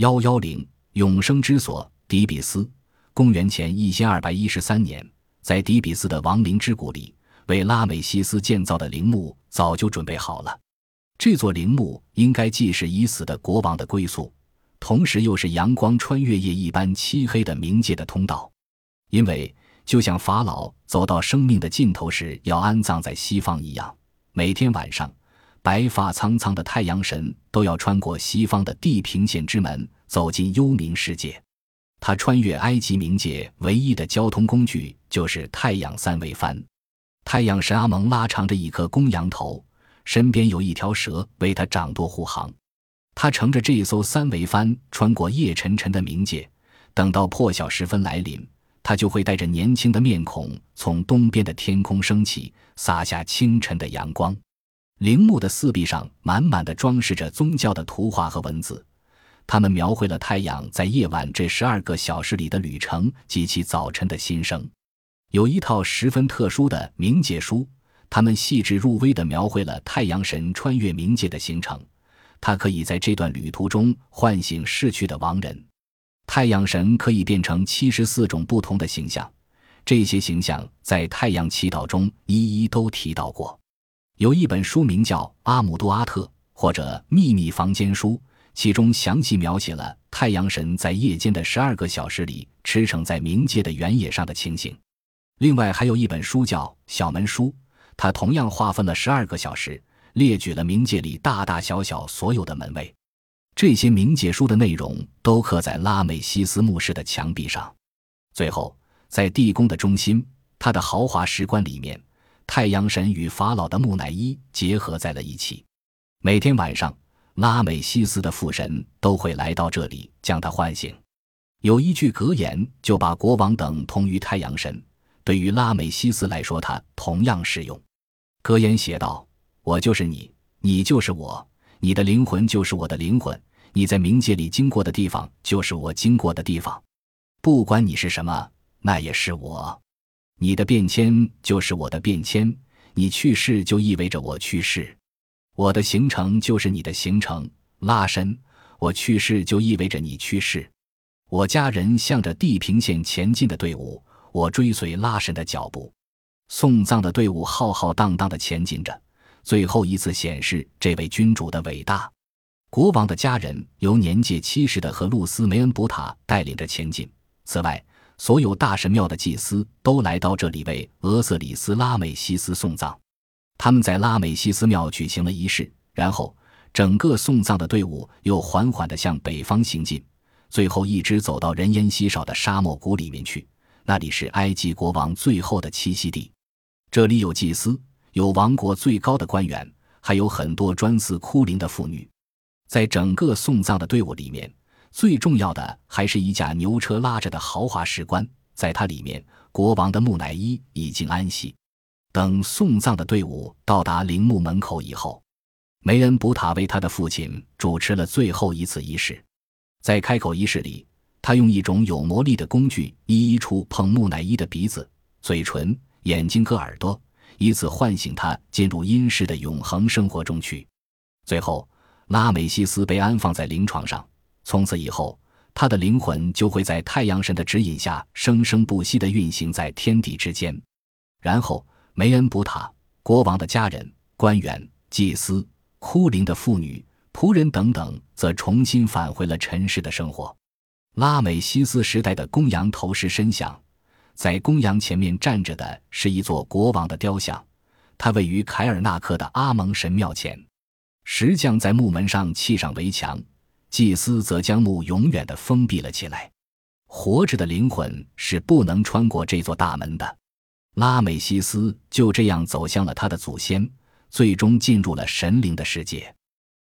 幺幺零永生之所，底比斯。公元前一千二百一十三年，在底比斯的亡灵之谷里，为拉美西斯建造的陵墓早就准备好了。这座陵墓应该既是已死的国王的归宿，同时又是阳光穿越夜一般漆黑的冥界的通道。因为就像法老走到生命的尽头时要安葬在西方一样，每天晚上，白发苍苍的太阳神都要穿过西方的地平线之门，走进幽冥世界。他穿越埃及冥界唯一的交通工具就是太阳三桅帆。太阳神阿蒙拉长着一颗公羊头。身边有一条蛇为他掌舵护航，他乘着这一艘三桅帆穿过夜沉沉的冥界，等到破晓时分来临，他就会带着年轻的面孔从东边的天空升起，洒下清晨的阳光。陵墓的四壁上满满的装饰着宗教的图画和文字，它们描绘了太阳在夜晚这十二个小时里的旅程及其早晨的新生。有一套十分特殊的冥界书。他们细致入微地描绘了太阳神穿越冥界的行程，他可以在这段旅途中唤醒逝去的亡人。太阳神可以变成七十四种不同的形象，这些形象在太阳祈祷中一一都提到过。有一本书名叫《阿姆杜阿特》或者《秘密房间书》，其中详细描写了太阳神在夜间的十二个小时里驰骋在冥界的原野上的情形。另外还有一本书叫《小门书》。它同样划分了十二个小时，列举了冥界里大大小小所有的门卫。这些冥界书的内容都刻在拉美西斯墓室的墙壁上。最后，在地宫的中心，他的豪华石棺里面，太阳神与法老的木乃伊结合在了一起。每天晚上，拉美西斯的父神都会来到这里将他唤醒。有一句格言就把国王等同于太阳神，对于拉美西斯来说，他同样适用。格言写道：“我就是你，你就是我，你的灵魂就是我的灵魂，你在冥界里经过的地方就是我经过的地方。不管你是什么，那也是我。你的变迁就是我的变迁，你去世就意味着我去世。我的行程就是你的行程。拉伸，我去世就意味着你去世。我家人向着地平线前进的队伍，我追随拉伸的脚步。”送葬的队伍浩浩荡荡地前进着，最后一次显示这位君主的伟大。国王的家人由年届七十的和路斯梅恩·布塔带领着前进。此外，所有大神庙的祭司都来到这里为俄瑟里斯·拉美西斯送葬。他们在拉美西斯庙举行了仪式，然后整个送葬的队伍又缓缓地向北方行进，最后一直走到人烟稀少的沙漠谷里面去。那里是埃及国王最后的栖息地。这里有祭司，有王国最高的官员，还有很多专司哭灵的妇女。在整个送葬的队伍里面，最重要的还是一架牛车拉着的豪华石棺，在它里面，国王的木乃伊已经安息。等送葬的队伍到达陵墓门口以后，梅恩卜塔为他的父亲主持了最后一次仪式。在开口仪式里，他用一种有魔力的工具一一触碰木乃伊的鼻子、嘴唇。眼睛和耳朵，以此唤醒他进入阴世的永恒生活中去。最后，拉美西斯被安放在灵床上。从此以后，他的灵魂就会在太阳神的指引下生生不息地运行在天地之间。然后，梅恩卜塔国王的家人、官员、祭司、哭灵的妇女、仆人等等，则重新返回了尘世的生活。拉美西斯时代的公羊头饰身像。在公羊前面站着的是一座国王的雕像，它位于凯尔纳克的阿蒙神庙前。石匠在木门上砌上围墙，祭司则将墓永远的封闭了起来。活着的灵魂是不能穿过这座大门的。拉美西斯就这样走向了他的祖先，最终进入了神灵的世界。